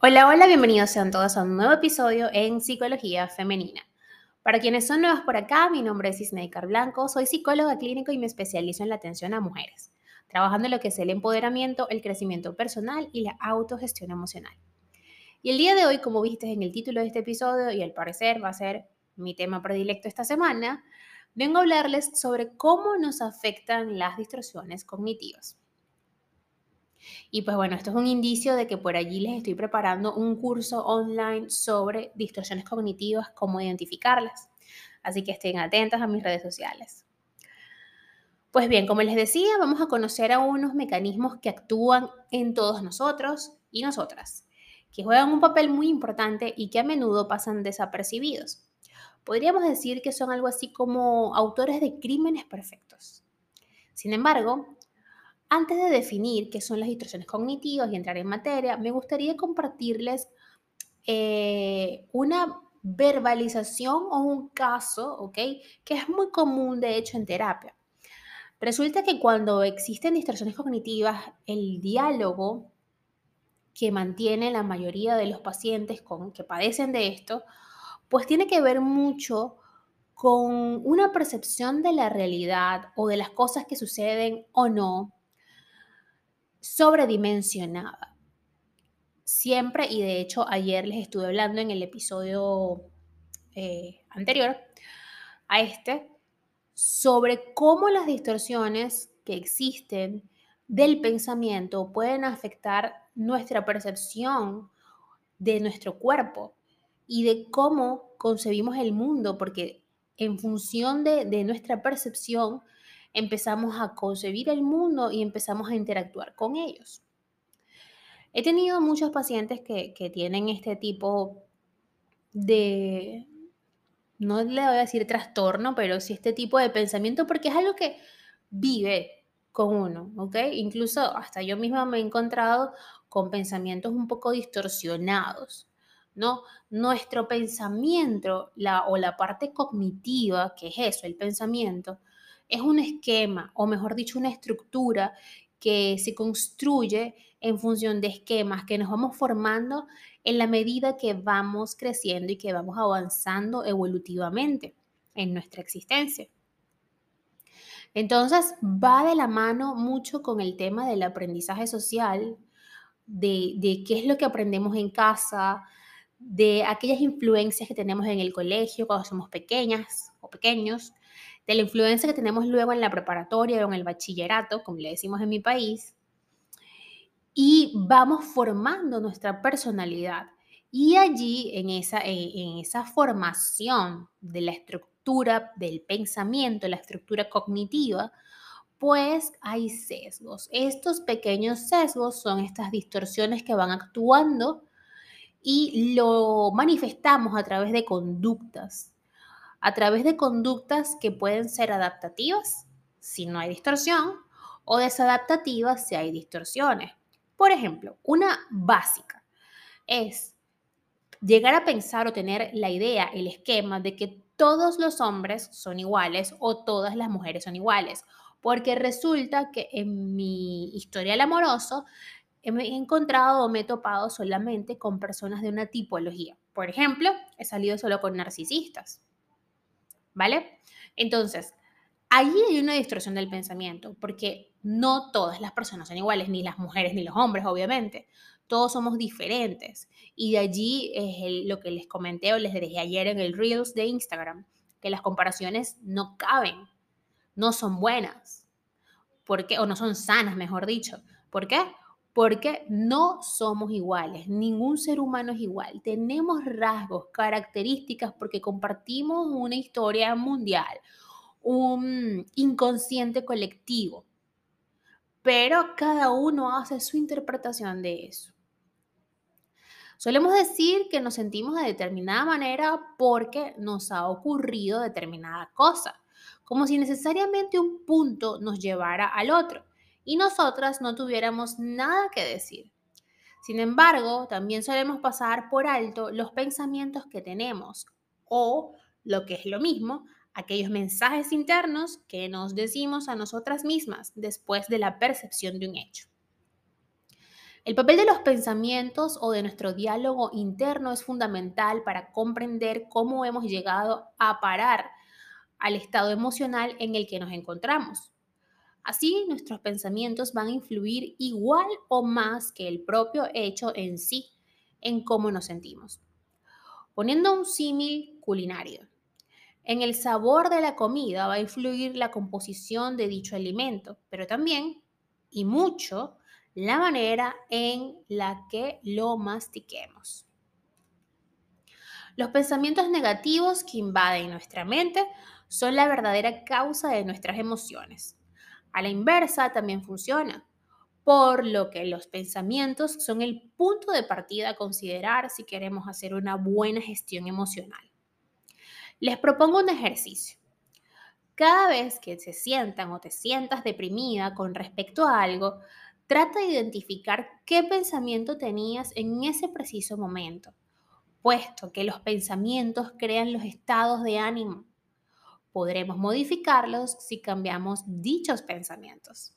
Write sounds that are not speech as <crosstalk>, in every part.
Hola, hola, bienvenidos sean todos a un nuevo episodio en Psicología Femenina. Para quienes son nuevos por acá, mi nombre es Isneikar Blanco, soy psicóloga clínico y me especializo en la atención a mujeres, trabajando en lo que es el empoderamiento, el crecimiento personal y la autogestión emocional. Y el día de hoy, como viste en el título de este episodio, y al parecer va a ser mi tema predilecto esta semana, vengo a hablarles sobre cómo nos afectan las distorsiones cognitivas. Y pues bueno, esto es un indicio de que por allí les estoy preparando un curso online sobre distorsiones cognitivas, cómo identificarlas. Así que estén atentas a mis redes sociales. Pues bien, como les decía, vamos a conocer a unos mecanismos que actúan en todos nosotros y nosotras, que juegan un papel muy importante y que a menudo pasan desapercibidos. Podríamos decir que son algo así como autores de crímenes perfectos. Sin embargo, antes de definir qué son las distorsiones cognitivas y entrar en materia, me gustaría compartirles eh, una verbalización o un caso, ¿ok? Que es muy común, de hecho, en terapia. Resulta que cuando existen distorsiones cognitivas, el diálogo que mantiene la mayoría de los pacientes que padecen de esto, pues tiene que ver mucho con una percepción de la realidad o de las cosas que suceden o no sobredimensionada. Siempre, y de hecho ayer les estuve hablando en el episodio eh, anterior a este, sobre cómo las distorsiones que existen del pensamiento pueden afectar nuestra percepción de nuestro cuerpo y de cómo concebimos el mundo, porque en función de, de nuestra percepción empezamos a concebir el mundo y empezamos a interactuar con ellos. He tenido muchos pacientes que, tienen este tipo de, no le voy a decir trastorno, pero sí este tipo de pensamiento porque es algo que vive con uno, ¿ok? Incluso hasta yo misma me he encontrado con pensamientos un poco distorsionados, ¿no? Nuestro pensamiento la, o la parte cognitiva, que es eso, el pensamiento, es un esquema, o mejor dicho, una estructura que se construye en función de esquemas que nos vamos formando en la medida que vamos creciendo y que vamos avanzando evolutivamente en nuestra existencia. Entonces, va de la mano mucho con el tema del aprendizaje social, de, de, qué es lo que aprendemos en casa, de aquellas influencias que tenemos en el colegio cuando somos pequeñas o pequeños, de la influencia que tenemos luego en la preparatoria o en el bachillerato, como le decimos en mi país, y vamos formando nuestra personalidad. Y allí, en esa, en esa formación de la estructura del pensamiento, la estructura cognitiva, pues hay sesgos. Estos pequeños sesgos son estas distorsiones que van actuando y lo manifestamos a través de conductas a través de conductas que pueden ser adaptativas si no hay distorsión o desadaptativas si hay distorsiones. Por ejemplo, una básica es llegar a pensar o tener la idea, el esquema de que todos los hombres son iguales o todas las mujeres son iguales, porque resulta que en mi historial amoroso he encontrado o me he topado solamente con personas de una tipología. Por ejemplo, he salido solo con narcisistas. ¿Vale? Entonces, ahí hay una distorsión del pensamiento, porque no todas las personas son iguales, ni las mujeres ni los hombres, obviamente. Todos somos diferentes. Y de allí es lo que les comenté o les dejé ayer en el Reels de Instagram, que las comparaciones no caben, no son buenas. ¿Por qué? O no son sanas, mejor dicho. ¿Por qué? Porque no somos iguales, ningún ser humano es igual. Tenemos rasgos, características, porque compartimos una historia mundial, un inconsciente colectivo, pero cada uno hace su interpretación de eso. Solemos decir que nos sentimos de determinada manera porque nos ha ocurrido determinada cosa, como si necesariamente un punto nos llevara al otro y nosotras no tuviéramos nada que decir. Sin embargo, también solemos pasar por alto los pensamientos que tenemos o, lo que es lo mismo, aquellos mensajes internos que nos decimos a nosotras mismas después de la percepción de un hecho. El papel de los pensamientos o de nuestro diálogo interno es fundamental para comprender cómo hemos llegado a parar al estado emocional en el que nos encontramos. Así, nuestros pensamientos van a influir igual o más que el propio hecho en sí en cómo nos sentimos. Poniendo un símil culinario. En el sabor de la comida va a influir la composición de dicho alimento, pero también, y mucho, la manera en la que lo mastiquemos. Los pensamientos negativos que invaden nuestra mente son la verdadera causa de nuestras emociones. A la inversa también funciona, por lo que los pensamientos son el punto de partida a considerar si queremos hacer una buena gestión emocional. Les propongo un ejercicio. Cada vez que se sientan o te sientas deprimida con respecto a algo, trata de identificar qué pensamiento tenías en ese preciso momento, puesto que los pensamientos crean los estados de ánimo podremos modificarlos si cambiamos dichos pensamientos.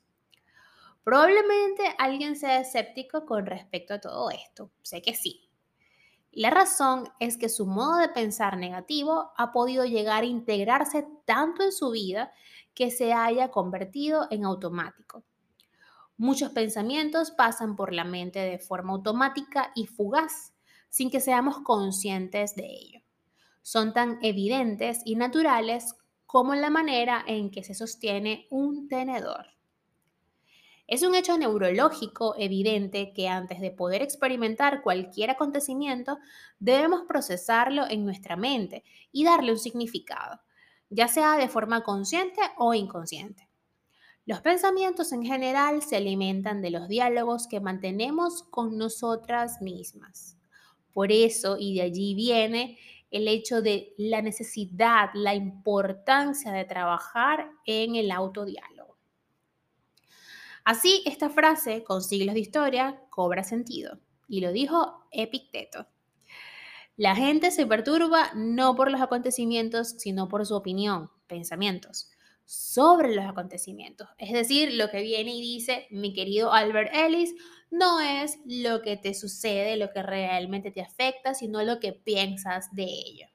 Probablemente alguien sea escéptico con respecto a todo esto. Sé que sí. La razón es que su modo de pensar negativo ha podido llegar a integrarse tanto en su vida que se haya convertido en automático. Muchos pensamientos pasan por la mente de forma automática y fugaz, sin que seamos conscientes de ello. Son tan evidentes y naturales como la manera en que se sostiene un tenedor. Es un hecho neurológico evidente que antes de poder experimentar cualquier acontecimiento, debemos procesarlo en nuestra mente y darle un significado, ya sea de forma consciente o inconsciente. Los pensamientos en general se alimentan de los diálogos que mantenemos con nosotras mismas. Por eso, y de allí viene el hecho de la necesidad, la importancia de trabajar en el autodiálogo. Así, esta frase, con siglos de historia, cobra sentido, y lo dijo Epicteto. La gente se perturba no por los acontecimientos, sino por su opinión, pensamientos sobre los acontecimientos. Es decir, lo que viene y dice mi querido Albert Ellis no es lo que te sucede, lo que realmente te afecta, sino lo que piensas de ello.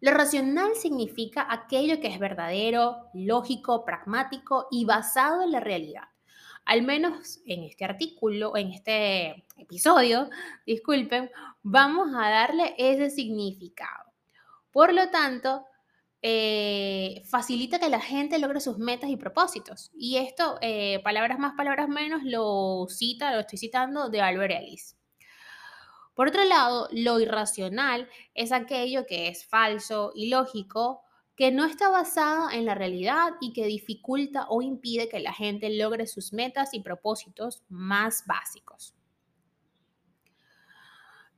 Lo racional significa aquello que es verdadero, lógico, pragmático y basado en la realidad. Al menos en este artículo, en este episodio, <laughs> disculpen, vamos a darle ese significado. Por lo tanto, eh, facilita que la gente logre sus metas y propósitos. Y esto, eh, palabras más, palabras menos, lo cita, lo estoy citando de Albert Ellis. Por otro lado, lo irracional es aquello que es falso, ilógico, que no está basado en la realidad y que dificulta o impide que la gente logre sus metas y propósitos más básicos.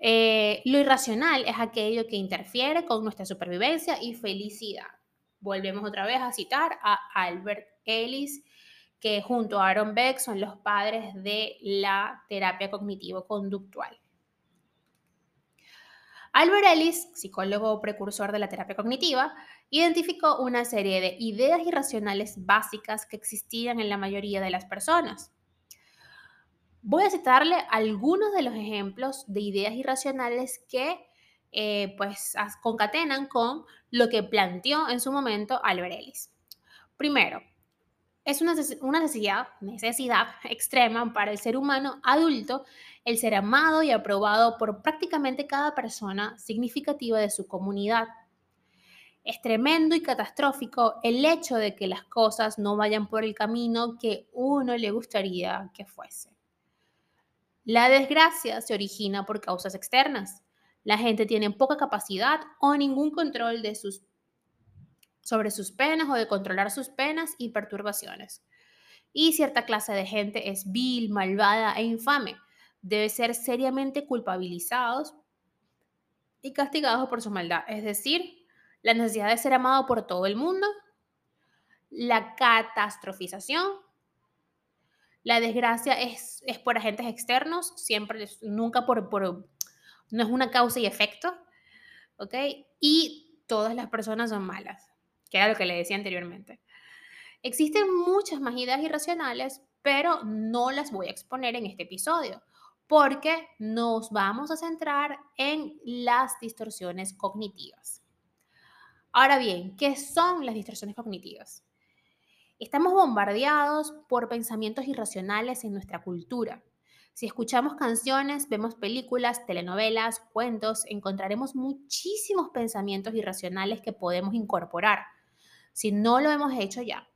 Eh, lo irracional es aquello que interfiere con nuestra supervivencia y felicidad. Volvemos otra vez a citar a Albert Ellis, que junto a Aaron Beck son los padres de la terapia cognitivo-conductual. Albert Ellis, psicólogo precursor de la terapia cognitiva, identificó una serie de ideas irracionales básicas que existían en la mayoría de las personas. Voy a citarle algunos de los ejemplos de ideas irracionales que eh, pues concatenan con lo que planteó en su momento Albert Ellis. Primero, es una, necesidad, necesidad <laughs> extrema para el ser humano adulto el ser amado y aprobado por prácticamente cada persona significativa de su comunidad. Es tremendo y catastrófico el hecho de que las cosas no vayan por el camino que uno le gustaría que fuese. La desgracia se origina por causas externas. La gente tiene poca capacidad o ningún control sobre sus penas o de controlar sus penas y perturbaciones. Y cierta clase de gente es vil, malvada e infame. Debe ser seriamente culpabilizados y castigados por su maldad. Es decir, la necesidad de ser amado por todo el mundo, la catastrofización la desgracia es, es por agentes externos, siempre, nunca por, por, no es una causa y efecto, ¿ok? Y todas las personas son malas, que era lo que le decía anteriormente. Existen muchas más ideas irracionales, pero no las voy a exponer en este episodio porque nos vamos a centrar en las distorsiones cognitivas. Ahora bien, ¿qué son las distorsiones cognitivas? Estamos bombardeados por pensamientos irracionales en nuestra cultura. Si escuchamos canciones, vemos películas, telenovelas, cuentos, encontraremos muchísimos pensamientos irracionales que podemos incorporar, si no lo hemos hecho ya,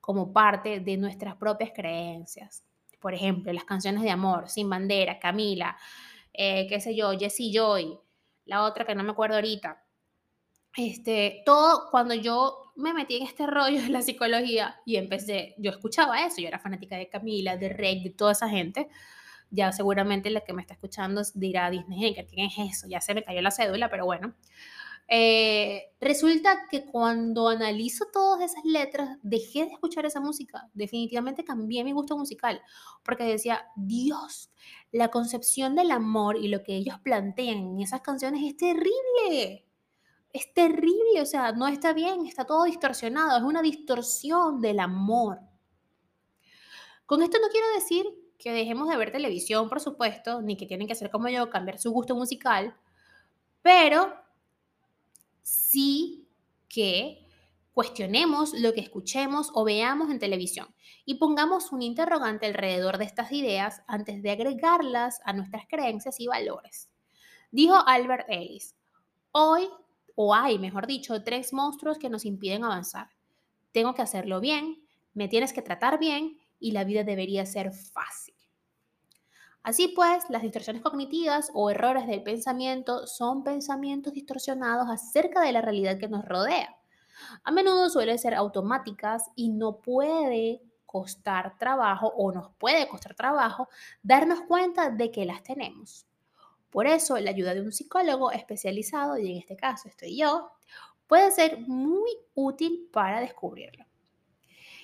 como parte de nuestras propias creencias. Por ejemplo, las canciones de amor, Sin Bandera, Camila, eh, qué sé yo, Jessie Joy, la otra que no me acuerdo ahorita. Este, todo cuando yo me metí en este rollo de la psicología y empecé, yo escuchaba eso, yo era fanática de Camila, de Rey, de toda esa gente ya seguramente la que me está escuchando dirá Disney, ¿qué es eso? Ya se me cayó la cédula, pero bueno. Eh, resulta que cuando analizo todas esas letras, dejé de escuchar esa música. Definitivamente cambié mi gusto musical, porque decía, Dios, la concepción del amor y lo que ellos plantean en esas canciones es terrible. Es terrible, o sea, no está bien, está todo distorsionado, es una distorsión del amor. Con esto no quiero decir que dejemos de ver televisión, por supuesto, ni que tienen que hacer como yo, cambiar su gusto musical, pero sí que cuestionemos lo que escuchemos o veamos en televisión y pongamos un interrogante alrededor de estas ideas antes de agregarlas a nuestras creencias y valores. Dijo Albert Ellis, hoy, o hay, mejor dicho, tres monstruos que nos impiden avanzar. Tengo que hacerlo bien, me tienes que tratar bien y la vida debería ser fácil. Así pues, las distorsiones cognitivas o errores del pensamiento son pensamientos distorsionados acerca de la realidad que nos rodea. A menudo suelen ser automáticas y no puede costar trabajo o nos puede costar trabajo darnos cuenta de que las tenemos. Por eso, la ayuda de un psicólogo especializado, y en este caso estoy yo, puede ser muy útil para descubrirlo.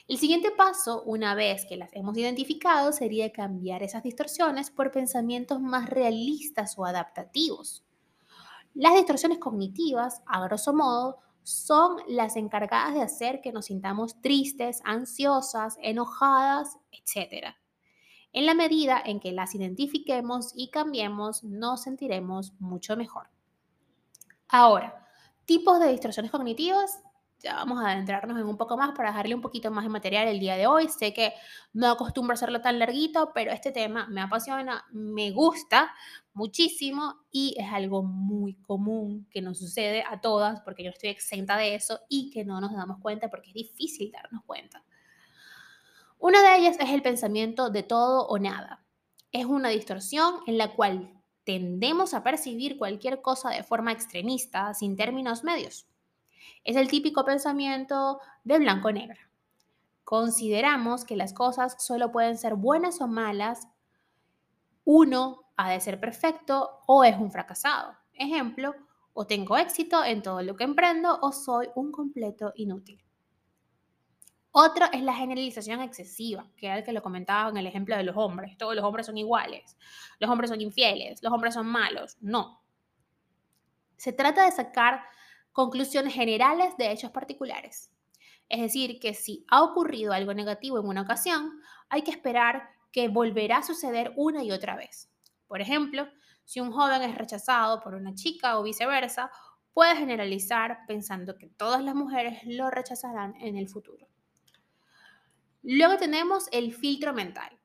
El siguiente paso, una vez que las hemos identificado, sería cambiar esas distorsiones por pensamientos más realistas o adaptativos. Las distorsiones cognitivas, a grosso modo, son las encargadas de hacer que nos sintamos tristes, ansiosas, enojadas, etc. En la medida en que las identifiquemos y cambiemos, nos sentiremos mucho mejor. Ahora, tipos de distorsiones cognitivas ya vamos a adentrarnos en un poco más para dejarle un poquito más de material el día de hoy. Sé que no acostumbro a hacerlo tan larguito, pero este tema me apasiona, me gusta muchísimo y es algo muy común que nos sucede a todas porque yo estoy exenta de eso y que no nos damos cuenta porque es difícil darnos cuenta. Una de ellas es el pensamiento de todo o nada. Es una distorsión en la cual tendemos a percibir cualquier cosa de forma extremista, sin términos medios. Es el típico pensamiento de blanco-negro. Consideramos que las cosas solo pueden ser buenas o malas, uno ha de ser perfecto o es un fracasado. Ejemplo, o tengo éxito en todo lo que emprendo o soy un completo inútil. Otro es la generalización excesiva, que era el que lo comentaba en el ejemplo de los hombres. Todos los hombres son iguales, los hombres son infieles, los hombres son malos. No. Se trata de sacar conclusiones generales de hechos particulares. Es decir, que si ha ocurrido algo negativo en una ocasión, hay que esperar que volverá a suceder una y otra vez. Por ejemplo, si un joven es rechazado por una chica o viceversa, puede generalizar pensando que todas las mujeres lo rechazarán en el futuro. Luego tenemos el filtro mental.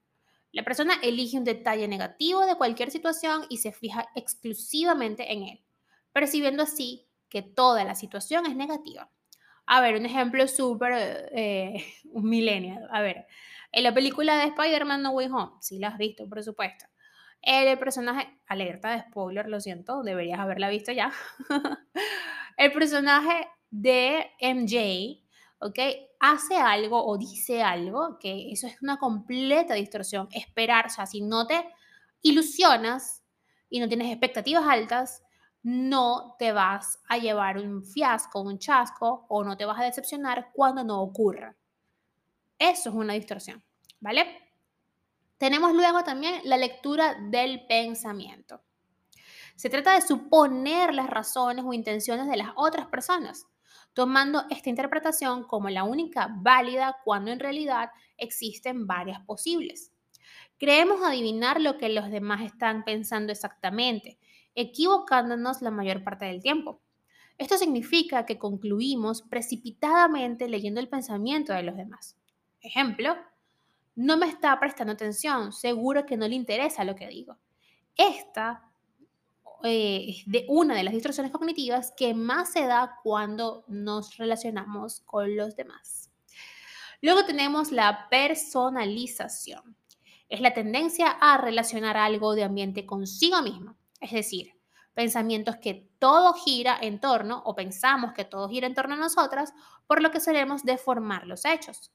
La persona elige un detalle negativo de cualquier situación y se fija exclusivamente en él, percibiendo así que toda la situación es negativa. A ver, un ejemplo súper, eh, <laughs> un millennial. A ver, en la película de Spider-Man No Way Home, si la has visto, por supuesto. El personaje, alerta de spoiler, lo siento, deberías haberla visto ya. <laughs> el personaje de MJ, ¿ok? Hace algo o dice algo que eso es una completa distorsión. Esperar, o sea, si no te ilusionas y no tienes expectativas altas, no te vas a llevar un fiasco, un chasco o no te vas a decepcionar cuando no ocurra. Eso es una distorsión, ¿vale? Tenemos luego también la lectura del pensamiento. Se trata de suponer las razones o intenciones de las otras personas. Tomando esta interpretación como la única válida cuando en realidad existen varias posibles. Creemos adivinar lo que los demás están pensando exactamente, equivocándonos la mayor parte del tiempo. Esto significa que concluimos precipitadamente leyendo el pensamiento de los demás. Ejemplo, no me está prestando atención, seguro que no le interesa lo que digo. Esta eh, de una de las distorsiones cognitivas que más se da cuando nos relacionamos con los demás. Luego tenemos la personalización. Es la tendencia a relacionar algo de ambiente consigo mismo, es decir, pensamientos que todo gira en torno o pensamos que todo gira en torno a nosotras, por lo que solemos deformar los hechos.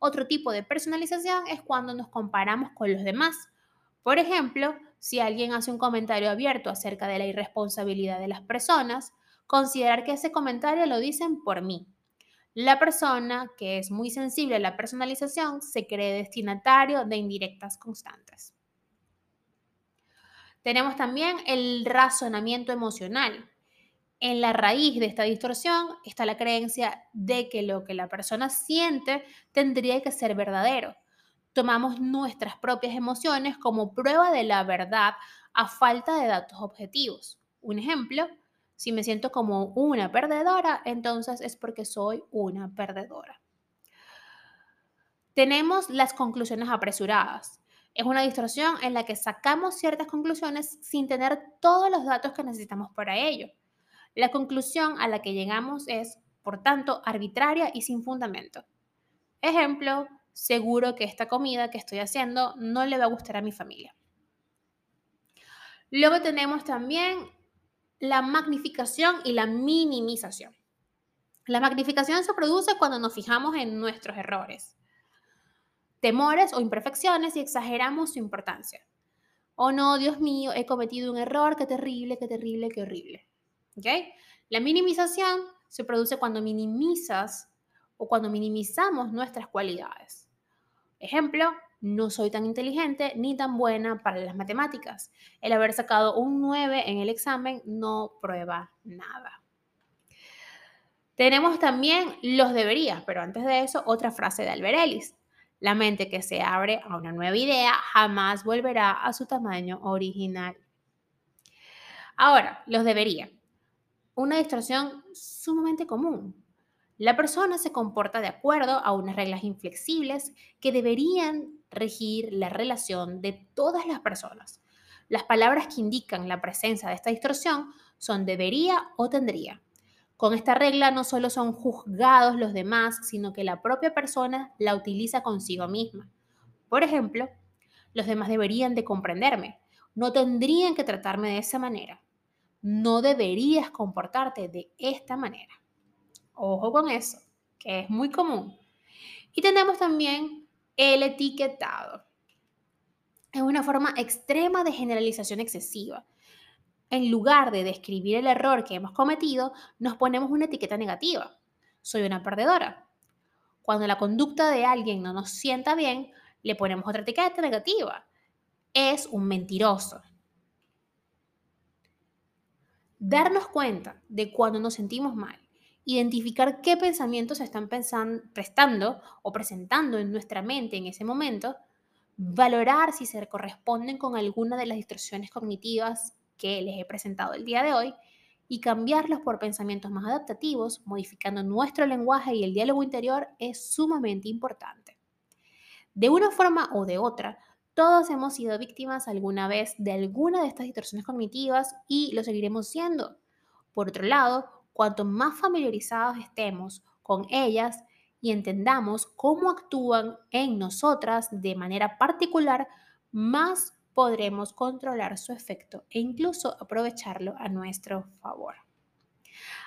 Otro tipo de personalización es cuando nos comparamos con los demás. Por ejemplo, si alguien hace un comentario abierto acerca de la irresponsabilidad de las personas, considerar que ese comentario lo dicen por mí. La persona que es muy sensible a la personalización se cree destinatario de indirectas constantes. Tenemos también el razonamiento emocional. En la raíz de esta distorsión está la creencia de que lo que la persona siente tendría que ser verdadero. Tomamos nuestras propias emociones como prueba de la verdad a falta de datos objetivos. Un ejemplo, si me siento como una perdedora, entonces es porque soy una perdedora. Tenemos las conclusiones apresuradas. Es una distorsión en la que sacamos ciertas conclusiones sin tener todos los datos que necesitamos para ello. La conclusión a la que llegamos es, por tanto, arbitraria y sin fundamento. Ejemplo, seguro que esta comida que estoy haciendo no le va a gustar a mi familia. Luego tenemos también la magnificación y la minimización. La magnificación se produce cuando nos fijamos en nuestros errores temores o imperfecciones y exageramos su importancia. Oh no, Dios mío, he cometido un error, qué terrible, qué terrible, qué horrible. ¿Okay? La minimización se produce cuando minimizas o cuando minimizamos nuestras cualidades. Ejemplo, no soy tan inteligente ni tan buena para las matemáticas. El haber sacado un 9 en el examen no prueba nada. Tenemos también los deberías, pero antes de eso, otra frase de Albert la mente que se abre a una nueva idea jamás volverá a su tamaño original. Ahora, los debería. Una distorsión sumamente común. La persona se comporta de acuerdo a unas reglas inflexibles que deberían regir la relación de todas las personas. Las palabras que indican la presencia de esta distorsión son debería o tendría. Con esta regla no solo son juzgados los demás, sino que la propia persona la utiliza consigo misma. Por ejemplo, los demás deberían de comprenderme, no tendrían que tratarme de esa manera, no deberías comportarte de esta manera. Ojo con eso, que es muy común. Y tenemos también el etiquetado. Es una forma extrema de generalización excesiva en lugar de describir el error que hemos cometido, nos ponemos una etiqueta negativa. Soy una perdedora. Cuando la conducta de alguien no nos sienta bien, le ponemos otra etiqueta negativa. Es un mentiroso. Darnos cuenta de cuando nos sentimos mal, identificar qué pensamientos se están pensando, prestando o presentando en nuestra mente en ese momento, valorar si se corresponden con alguna de las distorsiones cognitivas que les he presentado el día de hoy y cambiarlos por pensamientos más adaptativos, modificando nuestro lenguaje y el diálogo interior es sumamente importante. De una forma o de otra, todos hemos sido víctimas alguna vez de alguna de estas distorsiones cognitivas y lo seguiremos siendo. Por otro lado, cuanto más familiarizados estemos con ellas y entendamos cómo actúan en nosotras de manera particular, más podremos controlar su efecto e incluso aprovecharlo a nuestro favor.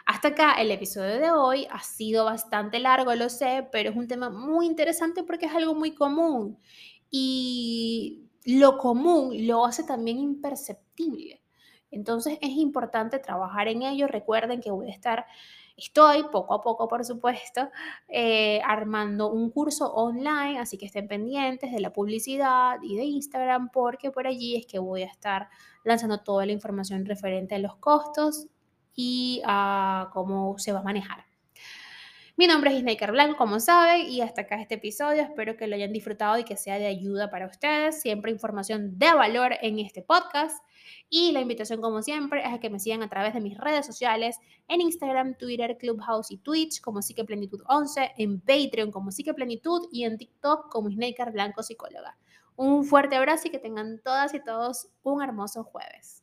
Hasta acá el episodio de hoy ha sido bastante largo, lo sé, pero es un tema muy interesante porque es algo muy común y lo común lo hace también imperceptible. Entonces es importante trabajar en ello. Recuerden que voy a estar Estoy poco a poco, por supuesto, eh, armando un curso online, así que estén pendientes de la publicidad y de Instagram porque por allí es que voy a estar lanzando toda la información referente a los costos y a cómo se va a manejar. Mi nombre es Snaker Blanco, como saben, y hasta acá este episodio. Espero que lo hayan disfrutado y que sea de ayuda para ustedes. Siempre información de valor en este podcast. Y la invitación, como siempre, es a que me sigan a través de mis redes sociales, en Instagram, Twitter, Clubhouse y Twitch como Plenitud 11, en Patreon como Plenitud y en TikTok como Snaker Blanco Psicóloga. Un fuerte abrazo y que tengan todas y todos un hermoso jueves.